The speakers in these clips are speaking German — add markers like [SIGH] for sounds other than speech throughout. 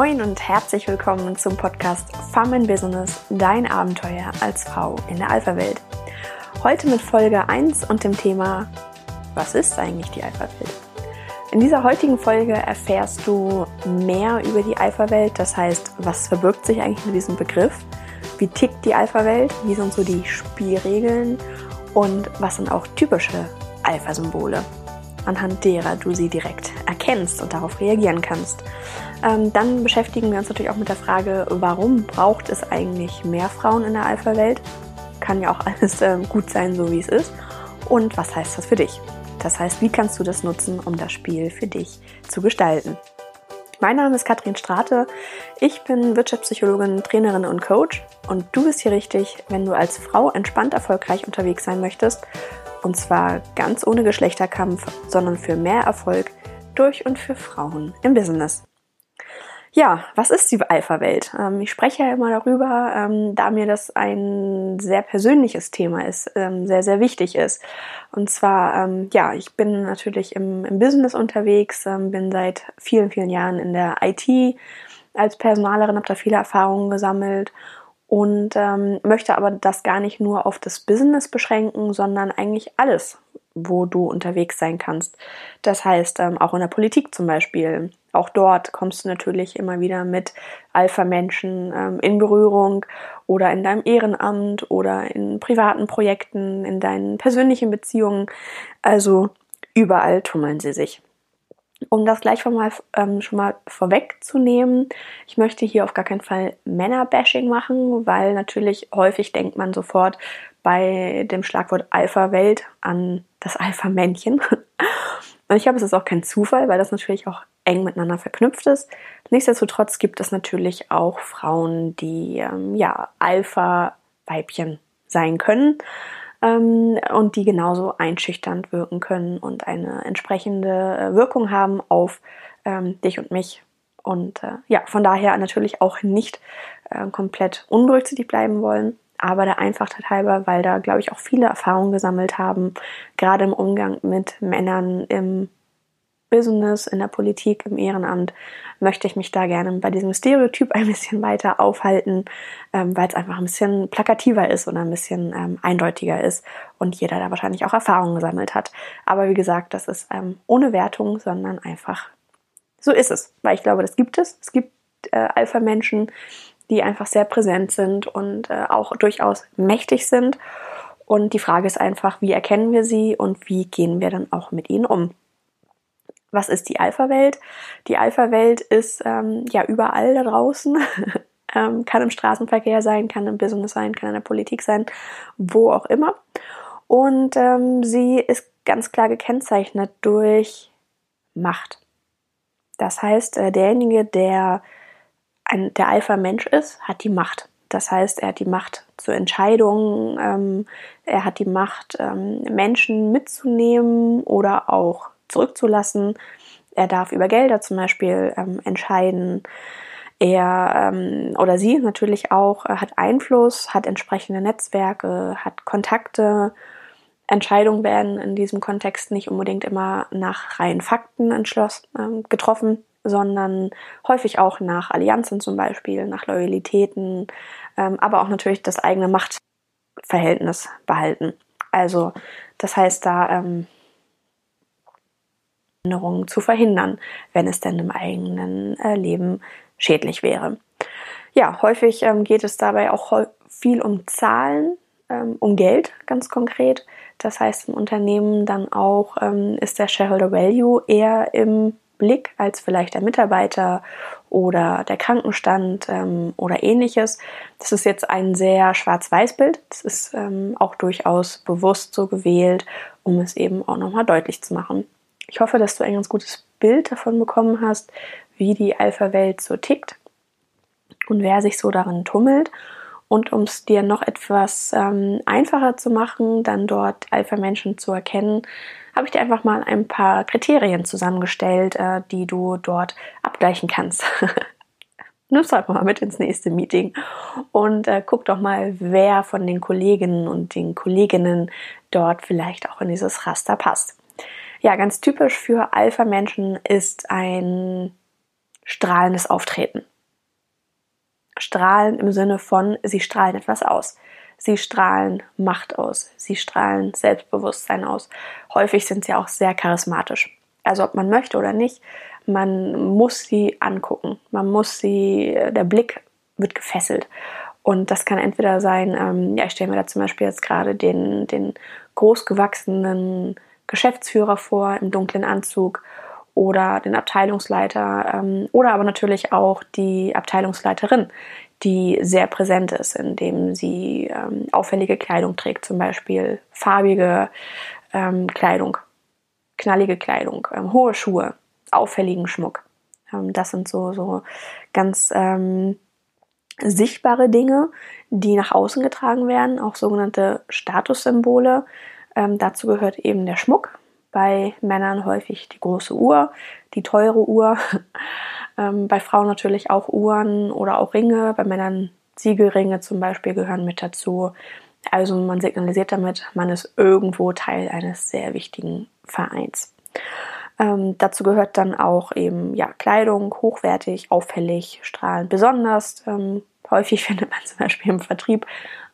Moin und herzlich willkommen zum Podcast Farm in Business, dein Abenteuer als Frau in der Alpha-Welt. Heute mit Folge 1 und dem Thema Was ist eigentlich die Alpha-Welt? In dieser heutigen Folge erfährst du mehr über die Alpha-Welt, das heißt, was verbirgt sich eigentlich in diesem Begriff? Wie tickt die Alpha-Welt? Wie sind so die Spielregeln? Und was sind auch typische Alpha-Symbole, anhand derer du sie direkt erkennst und darauf reagieren kannst? Ähm, dann beschäftigen wir uns natürlich auch mit der Frage, warum braucht es eigentlich mehr Frauen in der Alpha-Welt? Kann ja auch [LAUGHS] alles äh, gut sein, so wie es ist. Und was heißt das für dich? Das heißt, wie kannst du das nutzen, um das Spiel für dich zu gestalten? Mein Name ist Katrin Strate. Ich bin Wirtschaftspsychologin, Trainerin und Coach. Und du bist hier richtig, wenn du als Frau entspannt erfolgreich unterwegs sein möchtest. Und zwar ganz ohne Geschlechterkampf, sondern für mehr Erfolg durch und für Frauen im Business. Ja, was ist die Alpha-Welt? Ähm, ich spreche ja immer darüber, ähm, da mir das ein sehr persönliches Thema ist, ähm, sehr, sehr wichtig ist. Und zwar, ähm, ja, ich bin natürlich im, im Business unterwegs, ähm, bin seit vielen, vielen Jahren in der IT als Personalerin, habe da viele Erfahrungen gesammelt und ähm, möchte aber das gar nicht nur auf das Business beschränken, sondern eigentlich alles, wo du unterwegs sein kannst. Das heißt, auch in der Politik zum Beispiel auch dort kommst du natürlich immer wieder mit Alpha-Menschen ähm, in Berührung oder in deinem Ehrenamt oder in privaten Projekten, in deinen persönlichen Beziehungen. Also überall tummeln sie sich. Um das gleich schon mal, ähm, schon mal vorwegzunehmen, ich möchte hier auf gar keinen Fall Männer-Bashing machen, weil natürlich häufig denkt man sofort bei dem Schlagwort Alpha-Welt an das Alpha-Männchen. [LAUGHS] Und ich glaube, es ist auch kein Zufall, weil das natürlich auch eng miteinander verknüpft ist. Nichtsdestotrotz gibt es natürlich auch Frauen, die ähm, ja Alpha-Weibchen sein können ähm, und die genauso einschüchternd wirken können und eine entsprechende äh, Wirkung haben auf ähm, dich und mich. Und äh, ja, von daher natürlich auch nicht äh, komplett unberücksichtigt bleiben wollen, aber der Einfachheit halber, weil da, glaube ich, auch viele Erfahrungen gesammelt haben, gerade im Umgang mit Männern im Business, in der Politik, im Ehrenamt, möchte ich mich da gerne bei diesem Stereotyp ein bisschen weiter aufhalten, ähm, weil es einfach ein bisschen plakativer ist und ein bisschen ähm, eindeutiger ist und jeder da wahrscheinlich auch Erfahrungen gesammelt hat. Aber wie gesagt, das ist ähm, ohne Wertung, sondern einfach so ist es, weil ich glaube, das gibt es. Es gibt äh, Alpha-Menschen, die einfach sehr präsent sind und äh, auch durchaus mächtig sind. Und die Frage ist einfach, wie erkennen wir sie und wie gehen wir dann auch mit ihnen um? Was ist die Alpha-Welt? Die Alpha-Welt ist ähm, ja überall da draußen. [LAUGHS] ähm, kann im Straßenverkehr sein, kann im Business sein, kann in der Politik sein, wo auch immer. Und ähm, sie ist ganz klar gekennzeichnet durch Macht. Das heißt, äh, derjenige, der ein, der Alpha-Mensch ist, hat die Macht. Das heißt, er hat die Macht zu Entscheidungen, ähm, er hat die Macht, ähm, Menschen mitzunehmen oder auch zurückzulassen. Er darf über Gelder zum Beispiel ähm, entscheiden. Er ähm, oder sie natürlich auch äh, hat Einfluss, hat entsprechende Netzwerke, hat Kontakte. Entscheidungen werden in diesem Kontext nicht unbedingt immer nach reinen Fakten entschlossen, äh, getroffen, sondern häufig auch nach Allianzen zum Beispiel, nach Loyalitäten, ähm, aber auch natürlich das eigene Machtverhältnis behalten. Also das heißt, da ähm, Änderungen zu verhindern, wenn es denn im eigenen äh, Leben schädlich wäre. Ja, häufig ähm, geht es dabei auch viel um Zahlen, ähm, um Geld ganz konkret. Das heißt, im Unternehmen dann auch ähm, ist der Shareholder Value eher im Blick als vielleicht der Mitarbeiter oder der Krankenstand ähm, oder ähnliches. Das ist jetzt ein sehr schwarz-weiß-Bild. Das ist ähm, auch durchaus bewusst so gewählt, um es eben auch nochmal deutlich zu machen. Ich hoffe, dass du ein ganz gutes Bild davon bekommen hast, wie die Alpha-Welt so tickt und wer sich so darin tummelt. Und um es dir noch etwas ähm, einfacher zu machen, dann dort Alpha-Menschen zu erkennen, habe ich dir einfach mal ein paar Kriterien zusammengestellt, äh, die du dort abgleichen kannst. Nimm es einfach mal mit ins nächste Meeting und äh, guck doch mal, wer von den Kolleginnen und den Kolleginnen dort vielleicht auch in dieses Raster passt. Ja, ganz typisch für Alpha-Menschen ist ein strahlendes Auftreten. Strahlen im Sinne von, sie strahlen etwas aus. Sie strahlen Macht aus. Sie strahlen Selbstbewusstsein aus. Häufig sind sie auch sehr charismatisch. Also ob man möchte oder nicht, man muss sie angucken. Man muss sie, der Blick wird gefesselt. Und das kann entweder sein, ähm, ja, ich stelle mir da zum Beispiel jetzt gerade den, den großgewachsenen Geschäftsführer vor im dunklen Anzug oder den Abteilungsleiter ähm, oder aber natürlich auch die Abteilungsleiterin, die sehr präsent ist, indem sie ähm, auffällige Kleidung trägt, zum Beispiel farbige ähm, Kleidung, knallige Kleidung, ähm, hohe Schuhe, auffälligen Schmuck. Ähm, das sind so, so ganz ähm, sichtbare Dinge, die nach außen getragen werden, auch sogenannte Statussymbole. Ähm, dazu gehört eben der Schmuck. Bei Männern häufig die große Uhr, die teure Uhr. [LAUGHS] ähm, bei Frauen natürlich auch Uhren oder auch Ringe. Bei Männern Siegelringe zum Beispiel gehören mit dazu. Also man signalisiert damit, man ist irgendwo Teil eines sehr wichtigen Vereins. Ähm, dazu gehört dann auch eben ja, Kleidung, hochwertig, auffällig, strahlend. Besonders ähm, häufig [LAUGHS] findet man zum Beispiel im Vertrieb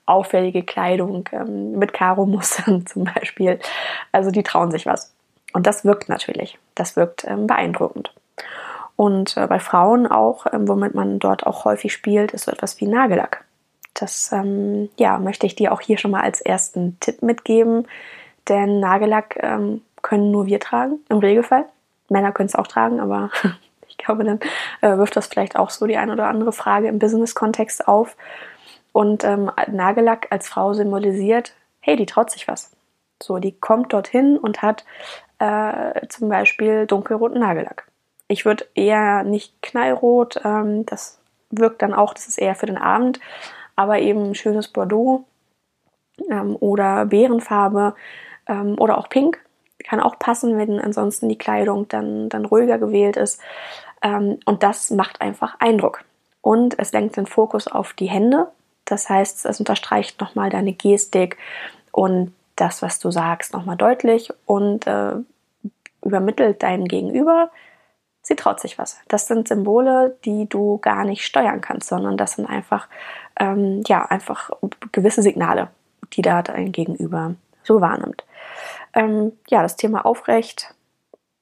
auffällige Kleidung ähm, mit Karo-Mustern [LAUGHS] zum Beispiel. Also die trauen sich was. Und das wirkt natürlich. Das wirkt ähm, beeindruckend. Und äh, bei Frauen auch, ähm, womit man dort auch häufig spielt, ist so etwas wie Nagellack. Das ähm, ja, möchte ich dir auch hier schon mal als ersten Tipp mitgeben. Denn Nagellack ähm, können nur wir tragen, im Regelfall. Männer können es auch tragen, aber [LAUGHS] ich glaube, dann äh, wirft das vielleicht auch so die eine oder andere Frage im Business-Kontext auf. Und ähm, Nagellack als Frau symbolisiert, hey, die traut sich was. So, die kommt dorthin und hat äh, zum Beispiel dunkelroten Nagellack. Ich würde eher nicht knallrot, ähm, das wirkt dann auch, das ist eher für den Abend, aber eben schönes Bordeaux ähm, oder Beerenfarbe ähm, oder auch Pink kann auch passen, wenn ansonsten die Kleidung dann, dann ruhiger gewählt ist. Ähm, und das macht einfach Eindruck. Und es lenkt den Fokus auf die Hände. Das heißt, es unterstreicht nochmal deine Gestik und das, was du sagst, nochmal deutlich und äh, übermittelt deinem Gegenüber, sie traut sich was. Das sind Symbole, die du gar nicht steuern kannst, sondern das sind einfach, ähm, ja, einfach gewisse Signale, die da dein Gegenüber so wahrnimmt. Ähm, ja, das Thema aufrecht,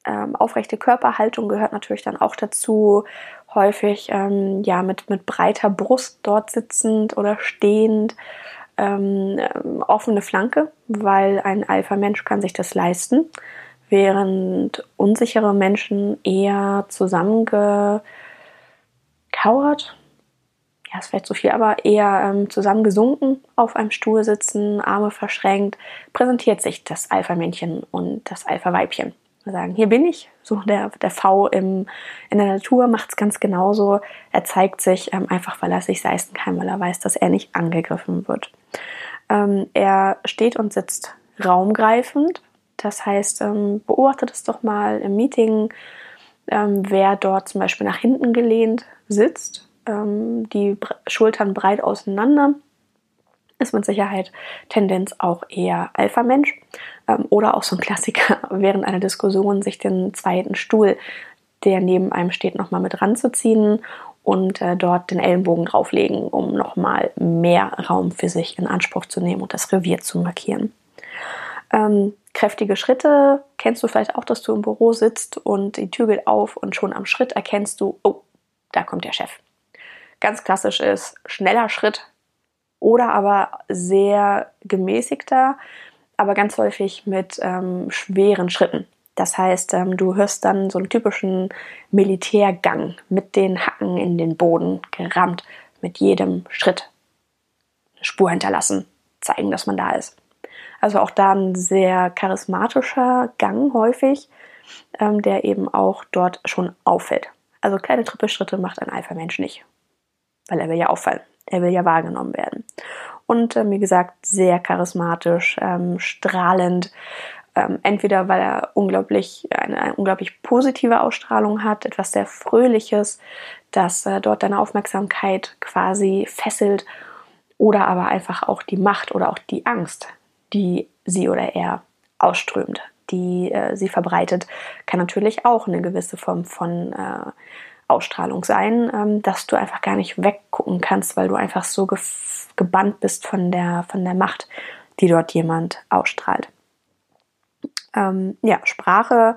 ähm, aufrechte Körperhaltung gehört natürlich dann auch dazu. Häufig ähm, ja mit, mit breiter Brust dort sitzend oder stehend. Ähm, offene Flanke, weil ein Alpha-Mensch kann sich das leisten, während unsichere Menschen eher zusammengekauert, ja, ist vielleicht zu viel, aber eher ähm, zusammengesunken auf einem Stuhl sitzen, Arme verschränkt, präsentiert sich das Alpha-Männchen und das Alpha-Weibchen. Sagen, hier bin ich. So der, der V im, in der Natur macht es ganz genauso. Er zeigt sich ähm, einfach, weil er sich leisten kann, weil er weiß, dass er nicht angegriffen wird. Ähm, er steht und sitzt raumgreifend. Das heißt, ähm, beobachtet es doch mal im Meeting, ähm, wer dort zum Beispiel nach hinten gelehnt sitzt ähm, die Schultern breit auseinander. Ist mit Sicherheit Tendenz auch eher Alpha-Mensch. Ähm, oder auch so ein Klassiker [LAUGHS] während einer Diskussion, sich den zweiten Stuhl, der neben einem steht, nochmal mit ranzuziehen und äh, dort den Ellenbogen drauflegen, um nochmal mehr Raum für sich in Anspruch zu nehmen und das Revier zu markieren. Ähm, kräftige Schritte kennst du vielleicht auch, dass du im Büro sitzt und die Tür geht auf und schon am Schritt erkennst du, oh, da kommt der Chef ganz klassisch ist, schneller Schritt oder aber sehr gemäßigter, aber ganz häufig mit ähm, schweren Schritten. Das heißt, ähm, du hörst dann so einen typischen Militärgang mit den Hacken in den Boden gerammt, mit jedem Schritt eine Spur hinterlassen, zeigen, dass man da ist. Also auch da ein sehr charismatischer Gang häufig, ähm, der eben auch dort schon auffällt. Also kleine Trippelschritte macht ein Alpha-Mensch nicht weil er will ja auffallen. Er will ja wahrgenommen werden. Und ähm, wie gesagt, sehr charismatisch, ähm, strahlend. Ähm, entweder weil er unglaublich, eine, eine, unglaublich positive Ausstrahlung hat, etwas sehr Fröhliches, das äh, dort deine Aufmerksamkeit quasi fesselt, oder aber einfach auch die Macht oder auch die Angst, die sie oder er ausströmt, die äh, sie verbreitet, kann natürlich auch eine gewisse Form von äh, Ausstrahlung sein, ähm, dass du einfach gar nicht weggucken kannst, weil du einfach so ge gebannt bist von der, von der Macht, die dort jemand ausstrahlt. Ähm, ja, Sprache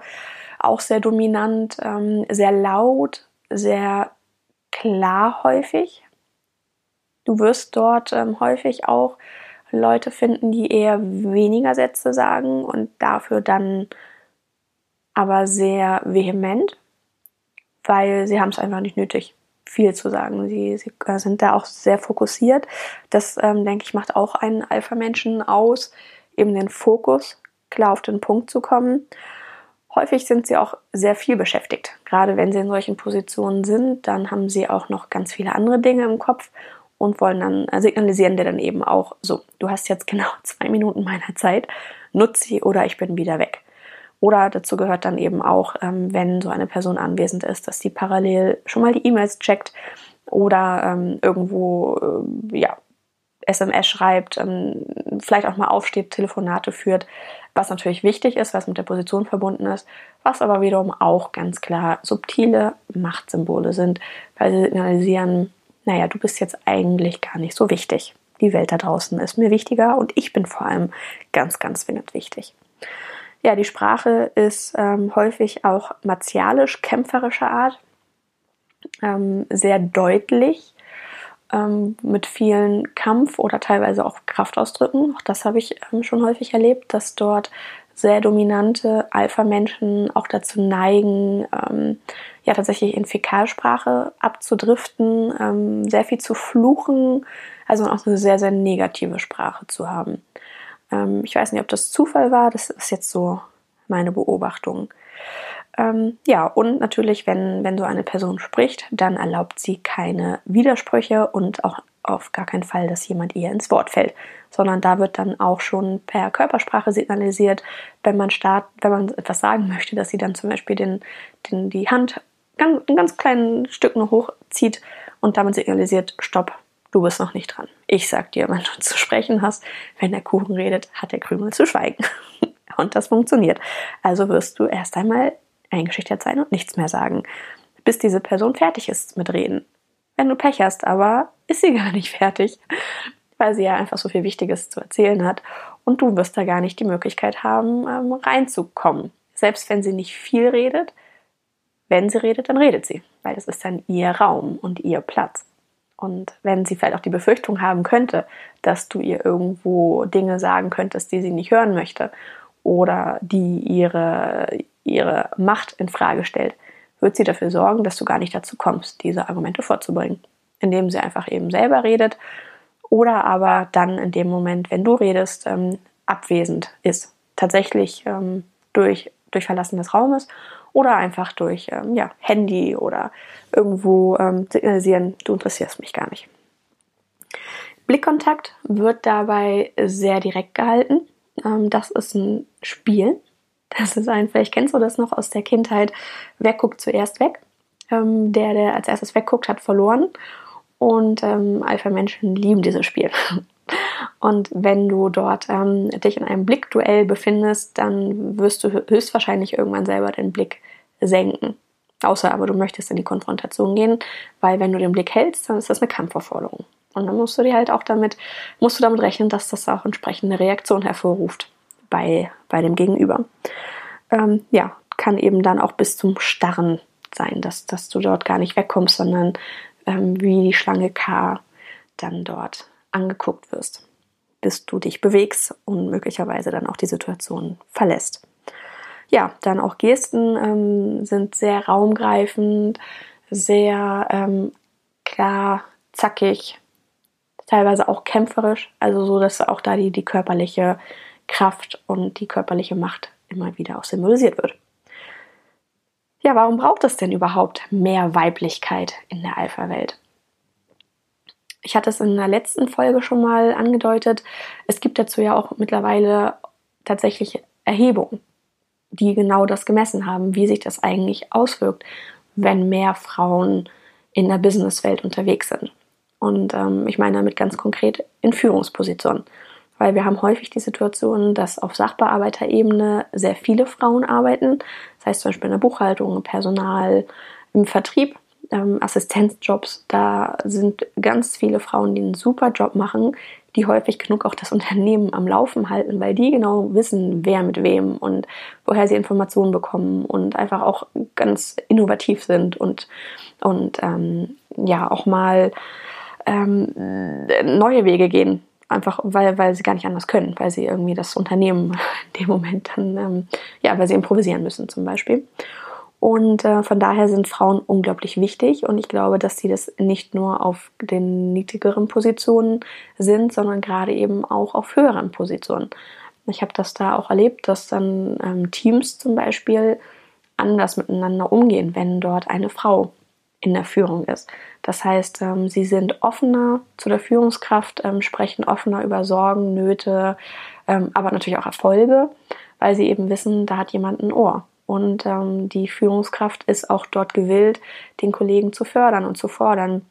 auch sehr dominant, ähm, sehr laut, sehr klar häufig. Du wirst dort ähm, häufig auch Leute finden, die eher weniger Sätze sagen und dafür dann aber sehr vehement, weil sie haben es einfach nicht nötig, viel zu sagen. Sie, sie sind da auch sehr fokussiert. Das, ähm, denke ich, macht auch einen Alpha-Menschen aus, eben den Fokus, klar auf den Punkt zu kommen. Häufig sind sie auch sehr viel beschäftigt. Gerade wenn sie in solchen Positionen sind, dann haben sie auch noch ganz viele andere Dinge im Kopf und wollen dann, äh, signalisieren dir dann eben auch, so, du hast jetzt genau [LAUGHS] zwei Minuten meiner Zeit, nutze sie oder ich bin wieder weg. Oder dazu gehört dann eben auch, ähm, wenn so eine Person anwesend ist, dass sie parallel schon mal die E-Mails checkt oder ähm, irgendwo äh, ja, SMS schreibt, ähm, vielleicht auch mal aufsteht, Telefonate führt, was natürlich wichtig ist, was mit der Position verbunden ist, was aber wiederum auch ganz klar subtile Machtsymbole sind, weil sie signalisieren, naja, du bist jetzt eigentlich gar nicht so wichtig. Die Welt da draußen ist mir wichtiger und ich bin vor allem ganz, ganz wichtig. Ja, die Sprache ist ähm, häufig auch martialisch, kämpferischer Art, ähm, sehr deutlich, ähm, mit vielen Kampf- oder teilweise auch Kraftausdrücken. Auch das habe ich ähm, schon häufig erlebt, dass dort sehr dominante Alpha-Menschen auch dazu neigen, ähm, ja tatsächlich in Fäkalsprache abzudriften, ähm, sehr viel zu fluchen, also auch eine sehr, sehr negative Sprache zu haben. Ähm, ich weiß nicht, ob das Zufall war, das ist jetzt so meine Beobachtung. Ähm, ja, und natürlich, wenn, wenn so eine Person spricht, dann erlaubt sie keine Widersprüche und auch auf gar keinen Fall, dass jemand ihr ins Wort fällt, sondern da wird dann auch schon per Körpersprache signalisiert, wenn man start, wenn man etwas sagen möchte, dass sie dann zum Beispiel den, den, die Hand ganz, ein ganz kleines Stück nur hochzieht und damit signalisiert, stopp, du bist noch nicht dran. Ich sag dir, wenn du zu sprechen hast, wenn der Kuchen redet, hat der Krümel zu schweigen. [LAUGHS] und das funktioniert. Also wirst du erst einmal eingeschüchtert sein und nichts mehr sagen, bis diese Person fertig ist mit Reden. Wenn du Pech hast, aber ist sie gar nicht fertig, weil sie ja einfach so viel Wichtiges zu erzählen hat und du wirst da gar nicht die Möglichkeit haben, ähm, reinzukommen. Selbst wenn sie nicht viel redet, wenn sie redet, dann redet sie, weil das ist dann ihr Raum und ihr Platz. Und wenn sie vielleicht auch die Befürchtung haben könnte, dass du ihr irgendwo Dinge sagen könntest, die sie nicht hören möchte oder die ihre, ihre Macht in Frage stellt, wird sie dafür sorgen, dass du gar nicht dazu kommst, diese Argumente vorzubringen indem sie einfach eben selber redet oder aber dann in dem Moment, wenn du redest, ähm, abwesend ist. Tatsächlich ähm, durch, durch Verlassen des Raumes oder einfach durch ähm, ja, Handy oder irgendwo ähm, signalisieren, du interessierst mich gar nicht. Blickkontakt wird dabei sehr direkt gehalten. Ähm, das ist ein Spiel. Das ist ein, vielleicht kennst du das noch aus der Kindheit. Wer guckt zuerst weg? Ähm, der, der als erstes wegguckt, hat verloren. Und ähm, Alpha-Menschen lieben dieses Spiel. [LAUGHS] Und wenn du dort ähm, dich in einem Blickduell befindest, dann wirst du höchstwahrscheinlich irgendwann selber den Blick senken. Außer aber du möchtest in die Konfrontation gehen, weil wenn du den Blick hältst, dann ist das eine Kampfaufforderung. Und dann musst du dir halt auch damit, musst du damit rechnen, dass das auch entsprechende Reaktion hervorruft bei, bei dem Gegenüber. Ähm, ja, kann eben dann auch bis zum Starren sein, dass, dass du dort gar nicht wegkommst, sondern ähm, wie die Schlange K dann dort angeguckt wirst, bis du dich bewegst und möglicherweise dann auch die Situation verlässt. Ja, dann auch Gesten ähm, sind sehr raumgreifend, sehr ähm, klar, zackig, teilweise auch kämpferisch, also so, dass auch da die, die körperliche Kraft und die körperliche Macht immer wieder auch symbolisiert wird ja, warum braucht es denn überhaupt mehr Weiblichkeit in der Alpha-Welt? Ich hatte es in der letzten Folge schon mal angedeutet. Es gibt dazu ja auch mittlerweile tatsächlich Erhebungen, die genau das gemessen haben, wie sich das eigentlich auswirkt, wenn mehr Frauen in der Businesswelt unterwegs sind. Und ähm, ich meine damit ganz konkret in Führungspositionen weil wir haben häufig die Situation, dass auf Sachbearbeiterebene sehr viele Frauen arbeiten, das heißt zum Beispiel in der Buchhaltung, im Personal, im Vertrieb ähm, Assistenzjobs. Da sind ganz viele Frauen, die einen super Job machen, die häufig genug auch das [LAUGHS] Unternehmen am Laufen halten, weil die genau wissen, wer mit wem und woher sie Informationen bekommen und einfach auch ganz innovativ sind und, und ähm, ja auch mal ähm, neue Wege gehen. Einfach weil, weil sie gar nicht anders können, weil sie irgendwie das Unternehmen [LAUGHS] in dem Moment dann, ähm, ja, weil sie improvisieren müssen zum Beispiel. Und äh, von daher sind Frauen unglaublich wichtig und ich glaube, dass sie das nicht nur auf den niedrigeren Positionen sind, sondern gerade eben auch auf höheren Positionen. Ich habe das da auch erlebt, dass dann ähm, Teams zum Beispiel anders miteinander umgehen, wenn dort eine Frau in der Führung ist. Das heißt, ähm, sie sind offener zu der Führungskraft, ähm, sprechen offener über Sorgen, Nöte, ähm, aber natürlich auch Erfolge, weil sie eben wissen, da hat jemand ein Ohr. Und ähm, die Führungskraft ist auch dort gewillt, den Kollegen zu fördern und zu fordern.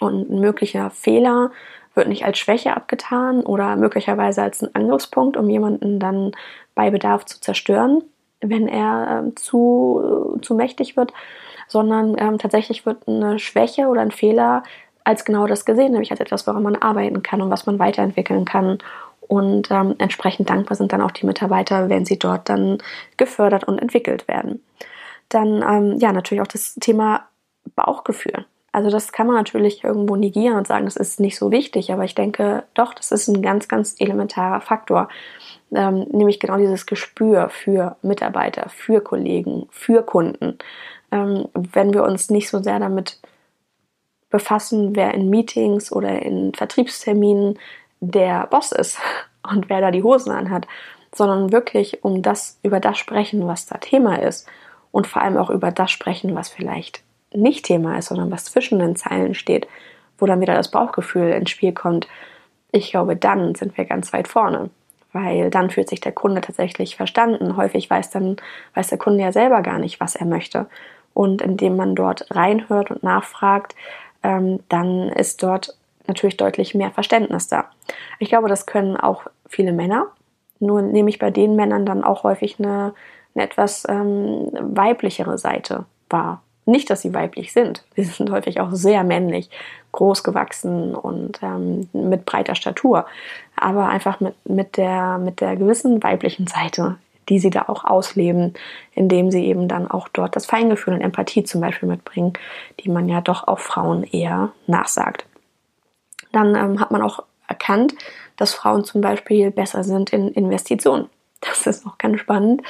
Und ein möglicher Fehler wird nicht als Schwäche abgetan oder möglicherweise als ein Angriffspunkt, um jemanden dann bei Bedarf zu zerstören, wenn er äh, zu, äh, zu mächtig wird, sondern ähm, tatsächlich wird eine Schwäche oder ein Fehler als genau das gesehen, nämlich als etwas, woran man arbeiten kann und was man weiterentwickeln kann und ähm, entsprechend dankbar sind dann auch die Mitarbeiter, wenn sie dort dann gefördert und entwickelt werden. Dann ähm, ja natürlich auch das Thema Bauchgefühl. Also das kann man natürlich irgendwo negieren und sagen, das ist nicht so wichtig, aber ich denke doch, das ist ein ganz, ganz elementarer Faktor. Ähm, nämlich genau dieses Gespür für Mitarbeiter, für Kollegen, für Kunden. Ähm, wenn wir uns nicht so sehr damit befassen, wer in Meetings oder in Vertriebsterminen der Boss ist [LAUGHS] und wer da die Hosen anhat, sondern wirklich um das, über das sprechen, was da Thema ist und vor allem auch über das sprechen, was vielleicht nicht Thema ist, sondern was zwischen den Zeilen steht, wo dann wieder das Bauchgefühl ins Spiel kommt. Ich glaube, dann sind wir ganz weit vorne, weil dann fühlt sich der Kunde tatsächlich verstanden. Häufig weiß dann weiß der Kunde ja selber gar nicht, was er möchte. Und indem man dort reinhört und nachfragt, ähm, dann ist dort natürlich deutlich mehr Verständnis da. Ich glaube, das können auch viele Männer. Nur nehme ich bei den Männern dann auch häufig eine, eine etwas ähm, weiblichere Seite wahr. Nicht, dass sie weiblich sind. Sie [LAUGHS] sind häufig auch sehr männlich, groß gewachsen und ähm, mit breiter Statur. Aber einfach mit, mit, der, mit der gewissen weiblichen Seite, die sie da auch ausleben, indem sie eben dann auch dort das Feingefühl und Empathie zum Beispiel mitbringen, die man ja doch auch Frauen eher nachsagt dann ähm, hat man auch erkannt, dass Frauen zum Beispiel besser sind in Investitionen. [LAUGHS] Das ist auch ganz spannend,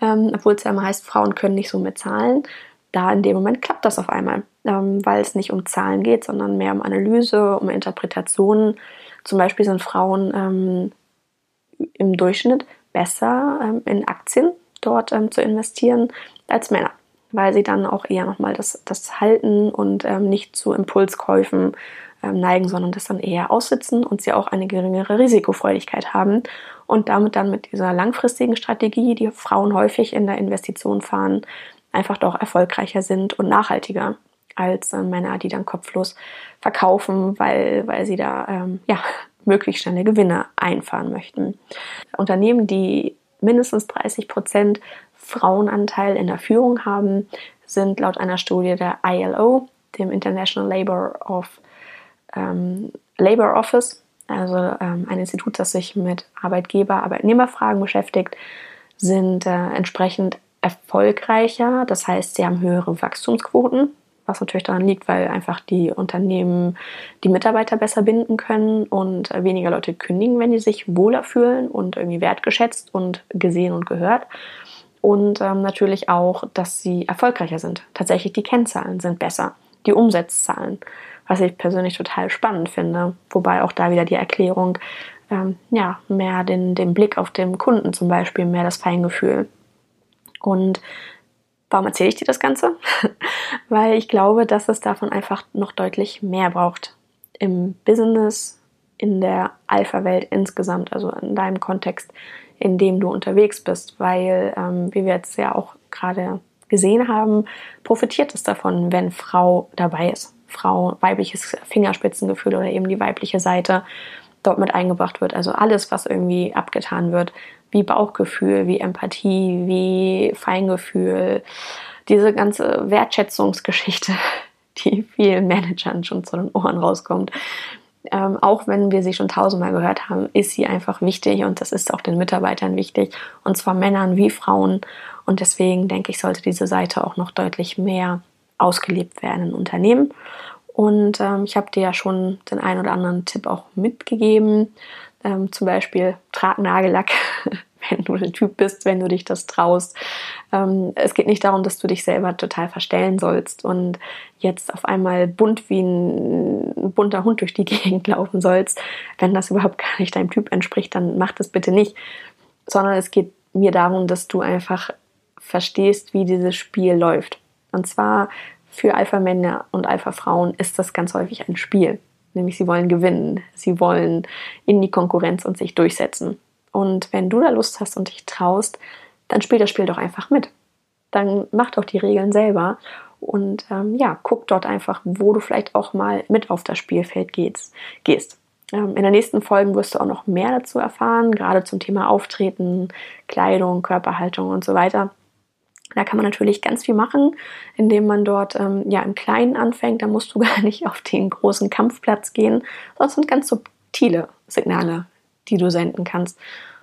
ähm, obwohl es ja immer heißt, Frauen können nicht so mit Zahlen. Da in dem Moment klappt das auf einmal, ähm, weil es nicht um Zahlen geht, sondern mehr um Analyse, um Interpretationen. Zum Beispiel sind Frauen ähm, im Durchschnitt besser ähm, in Aktien dort ähm, zu investieren als Männer, weil sie dann auch eher nochmal das, das halten und ähm, nicht zu Impulskäufen neigen, sondern das dann eher aussitzen und sie auch eine geringere Risikofreudigkeit haben und damit dann mit dieser langfristigen Strategie, die Frauen häufig in der Investition fahren, einfach doch erfolgreicher sind und nachhaltiger als äh, Männer, die dann kopflos verkaufen, weil, weil sie da ähm, ja, [LAUGHS] möglichst schnelle Gewinne einfahren möchten. Unternehmen, die mindestens 30 Prozent Frauenanteil in der Führung haben, sind laut einer Studie der ILO, dem International Labour of ähm, Labor Office, also ähm, ein Institut, das sich mit Arbeitgeber-, Arbeitnehmerfragen beschäftigt, sind äh, entsprechend erfolgreicher. Das heißt, sie haben höhere Wachstumsquoten, was natürlich daran liegt, weil einfach die Unternehmen die Mitarbeiter besser binden können und äh, weniger Leute kündigen, wenn die sich wohler fühlen und irgendwie wertgeschätzt und gesehen und gehört. Und ähm, natürlich auch, dass sie erfolgreicher sind. Tatsächlich die Kennzahlen sind besser, die Umsatzzahlen was ich persönlich total spannend finde. Wobei auch da wieder die Erklärung, ähm, ja, mehr den, den Blick auf den Kunden zum Beispiel, mehr das Feingefühl. Und warum erzähle ich dir das Ganze? [LAUGHS] Weil ich glaube, dass es davon einfach noch deutlich mehr braucht. Im Business, in der Alpha-Welt insgesamt, also in deinem Kontext, in dem du unterwegs bist. Weil, ähm, wie wir jetzt ja auch gerade gesehen haben, profitiert es davon, wenn Frau dabei ist. Frau, weibliches Fingerspitzengefühl oder eben die weibliche Seite dort mit eingebracht wird. Also alles, was irgendwie abgetan wird, wie Bauchgefühl, wie Empathie, wie Feingefühl, diese ganze Wertschätzungsgeschichte, [LAUGHS] die vielen Managern schon zu den Ohren rauskommt. Ähm, auch wenn wir sie schon tausendmal gehört haben, ist sie einfach wichtig und das ist auch den Mitarbeitern wichtig und zwar Männern wie Frauen. Und deswegen denke ich, sollte diese Seite auch noch deutlich mehr ausgelebt werden in Unternehmen. Und ähm, ich habe dir ja schon den einen oder anderen Tipp auch mitgegeben. Ähm, zum Beispiel trag Nagellack, [LAUGHS] wenn du der Typ bist, wenn du dich das traust. Ähm, es geht nicht darum, dass du dich selber total verstellen sollst und jetzt auf einmal bunt wie ein bunter Hund durch die [LAUGHS] Gegend laufen sollst. Wenn das überhaupt gar nicht deinem Typ entspricht, dann mach das bitte nicht. Sondern es geht mir darum, dass du einfach verstehst, wie dieses Spiel läuft. Und zwar für Alpha-Männer und Alpha-Frauen ist das ganz häufig ein Spiel. Nämlich sie wollen gewinnen, sie wollen in die Konkurrenz und sich durchsetzen. Und wenn du da Lust hast und dich traust, dann spiel das Spiel doch einfach mit. Dann mach doch die Regeln selber und ähm, ja, guck dort einfach, wo du vielleicht auch mal mit auf das Spielfeld gehst. gehst. Ähm, in der nächsten Folge wirst du auch noch mehr dazu erfahren, gerade zum Thema Auftreten, Kleidung, Körperhaltung und so weiter. Da kann man natürlich ganz viel machen, indem man dort ähm, ja im Kleinen anfängt. Da musst du [LAUGHS] gar nicht auf den großen Kampfplatz gehen, es sind ganz subtile Signale, die du senden kannst,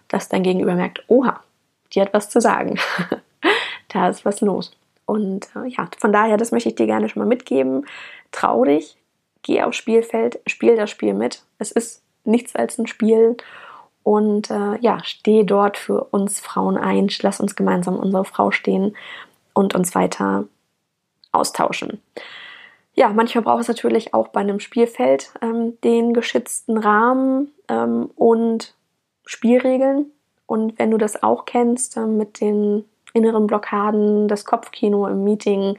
dass dein Gegenüber merkt, oha, die hat was zu sagen. [LAUGHS] da ist was los. Und äh, ja, von daher, das möchte ich dir gerne schon mal mitgeben. Trau dich, geh aufs Spielfeld, spiel das Spiel mit. Es ist nichts als ein Spiel und äh, ja, steh dort für uns Frauen ein. Lass uns gemeinsam unsere Frau stehen und uns weiter austauschen. Ja, manchmal braucht es natürlich auch bei einem Spielfeld ähm, den geschützten Rahmen ähm, und Spielregeln. Und wenn du das auch kennst äh, mit den inneren Blockaden, das Kopfkino im Meeting,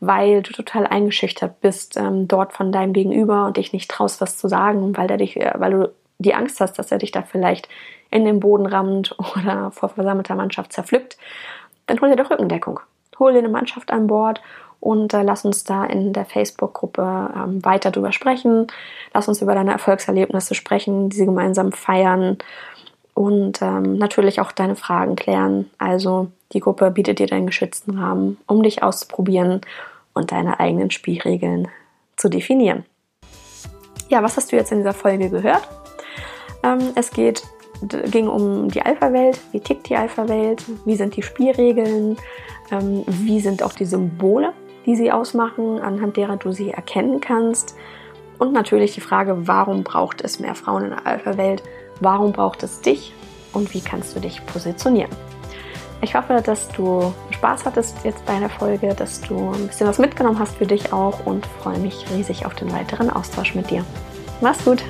weil du total eingeschüchtert bist ähm, dort von deinem Gegenüber und dich nicht traust, was zu sagen, weil, der dich, äh, weil du die Angst hast, dass er dich da vielleicht in den Boden rammt oder vor versammelter Mannschaft zerpflückt, dann hol dir doch Rückendeckung. Hol dir eine Mannschaft an Bord und äh, lass uns da in der Facebook-Gruppe ähm, weiter drüber sprechen. Lass uns über deine Erfolgserlebnisse sprechen, diese gemeinsam feiern und ähm, natürlich auch deine Fragen klären. Also die Gruppe bietet dir deinen geschützten Rahmen, um dich auszuprobieren und deine eigenen Spielregeln zu definieren. Ja, was hast du jetzt in dieser Folge gehört? Ähm, es geht, ging um die Alpha-Welt, wie tickt die Alpha-Welt, wie sind die Spielregeln, ähm, wie sind auch die Symbole, die sie ausmachen, anhand derer du sie erkennen kannst. Und natürlich die Frage, warum braucht es mehr Frauen in der Alpha-Welt? Warum braucht es dich? Und wie kannst du dich positionieren? Ich hoffe, dass du Spaß hattest jetzt bei der Folge, dass du ein bisschen was mitgenommen hast für dich auch und freue mich riesig auf den weiteren Austausch mit dir. Mach's gut!